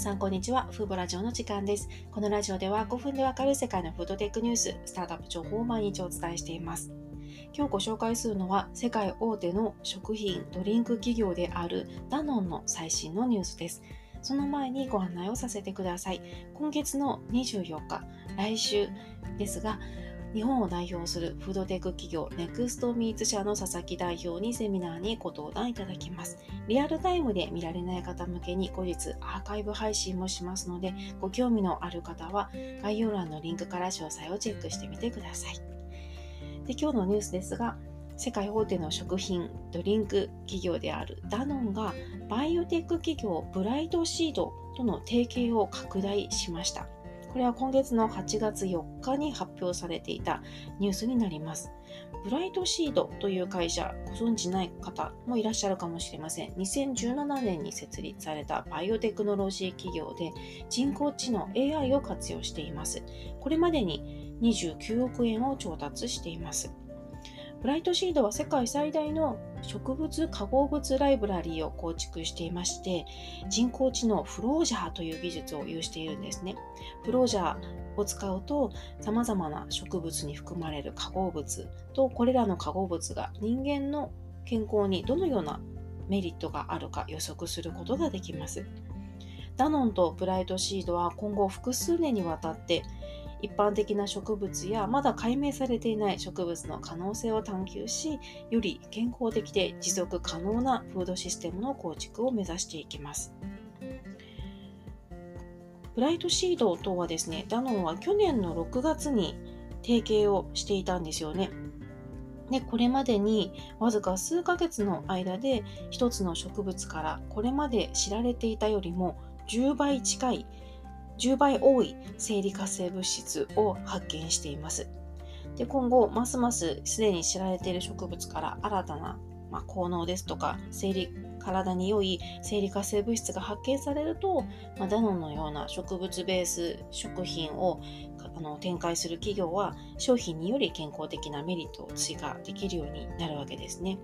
さんこんにちは。フーボラジオの時間です。このラジオでは5分でわかる世界のフードテックニュース、スタートアップ情報を毎日お伝えしています。今日ご紹介するのは世界大手の食品、ドリンク企業であるダノンの最新のニュースです。その前にご案内をさせてください。今月の24日、来週ですが、日本を代表するフードテック企業ネクストミーツ社の佐々木代表にセミナーにご登壇いただきます。リアルタイムで見られない方向けに後日アーカイブ配信もしますので、ご興味のある方は概要欄のリンクから詳細をチェックしてみてください。で今日のニュースですが、世界大手の食品、ドリンク企業であるダノンがバイオテック企業ブライトシードとの提携を拡大しました。これは今月の8月4日に発表されていたニュースになります。ブライトシードという会社、ご存知ない方もいらっしゃるかもしれません。2017年に設立されたバイオテクノロジー企業で人工知能 AI を活用しています。これまでに29億円を調達しています。ブライトシードは世界最大の植物化合物ライブラリーを構築していまして人工知能フロージャーという技術を有しているんですね。フロージャーを使うと様々な植物に含まれる化合物とこれらの化合物が人間の健康にどのようなメリットがあるか予測することができます。ダノンとブライトシードは今後複数年にわたって一般的な植物やまだ解明されていない植物の可能性を探求し、より健康的で持続可能なフードシステムの構築を目指していきます。ブライトシードとはですね、ダノンは去年の6月に提携をしていたんですよね。で、これまでにわずか数ヶ月の間で一つの植物からこれまで知られていたよりも10倍近い10倍多い生理活性物質を発見しています。で今後、ますますすでに知られている植物から新たな、まあ、効能ですとか、生理、体に良い生理活性物質が発見されると、まあ、ダノンのような植物ベース食品をあの展開する企業は商品により健康的なメリットを追加できるようになるわけですね。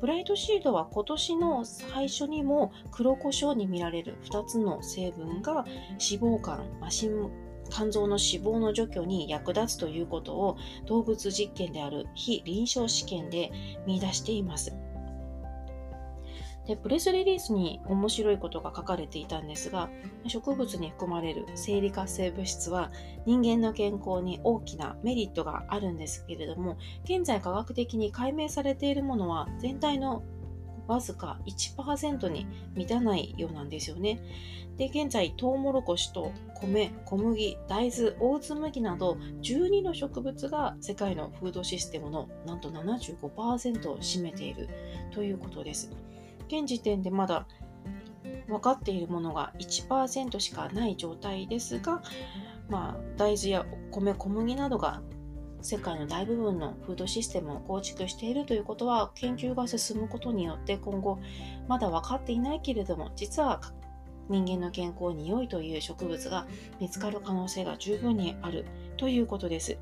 ブライトシードは今年の最初にも黒胡椒に見られる2つの成分が脂肪肝、マシン、肝臓の脂肪の除去に役立つということを動物実験である非臨床試験で見出しています。でプレスリリースに面白いことが書かれていたんですが植物に含まれる生理活性物質は人間の健康に大きなメリットがあるんですけれども現在科学的に解明されているものは全体のわずか1%に満たないようなんですよね。で、現在、トウモロコシと米、小麦、大豆、オーツ麦など12の植物が世界のフードシステムのなんと75%を占めているということです。現時点でまだ分かっているものが1%しかない状態ですが、まあ、大豆や米、小麦などが世界の大部分のフードシステムを構築しているということは研究が進むことによって今後まだ分かっていないけれども実は人間の健康に良いという植物が見つかる可能性が十分にあるということです。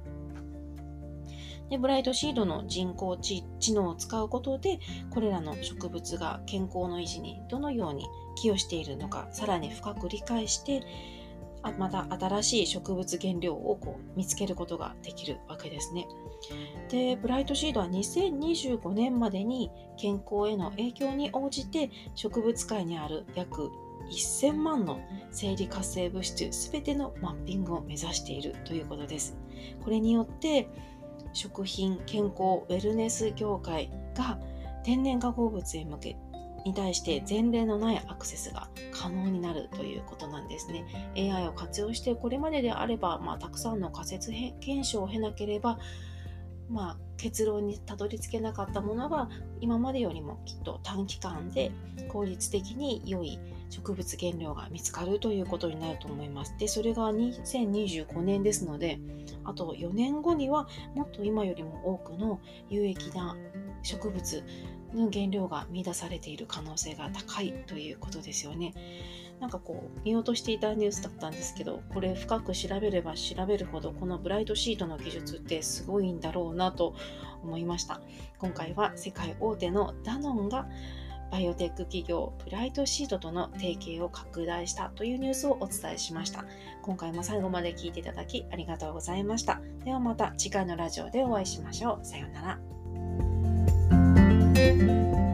でブライトシードの人工知能を使うことでこれらの植物が健康の維持にどのように寄与しているのかさらに深く理解してあまた新しい植物原料をこう見つけることができるわけですね。で、ブライトシードは2025年までに健康への影響に応じて植物界にある約1000万の生理活性物質すべてのマッピングを目指しているということです。これによって食品、健康、ウェルネス業界が天然化合物へ向けに対して前例のないアクセスが可能になるということなんですね。AI を活用してこれまでであれば、まあ、たくさんの仮説検証を経なければ、まあ、結論にたどり着けなかったものが今までよりもきっと短期間で効率的に良い植物原料が見つかるということになると思います。で、それが2025年ですので、あと4年後にはもっと今よりも多くの有益な植物の原料が見出されている可能性が高いということですよね。なんかこう見落としていたニュースだったんですけど、これ深く調べれば調べるほどこのブライトシートの技術ってすごいんだろうなと思いました。今回は世界大手のダノンがバイオテック企業プライトシートとの提携を拡大したというニュースをお伝えしました。今回も最後まで聞いていただきありがとうございました。ではまた次回のラジオでお会いしましょう。さようなら。Música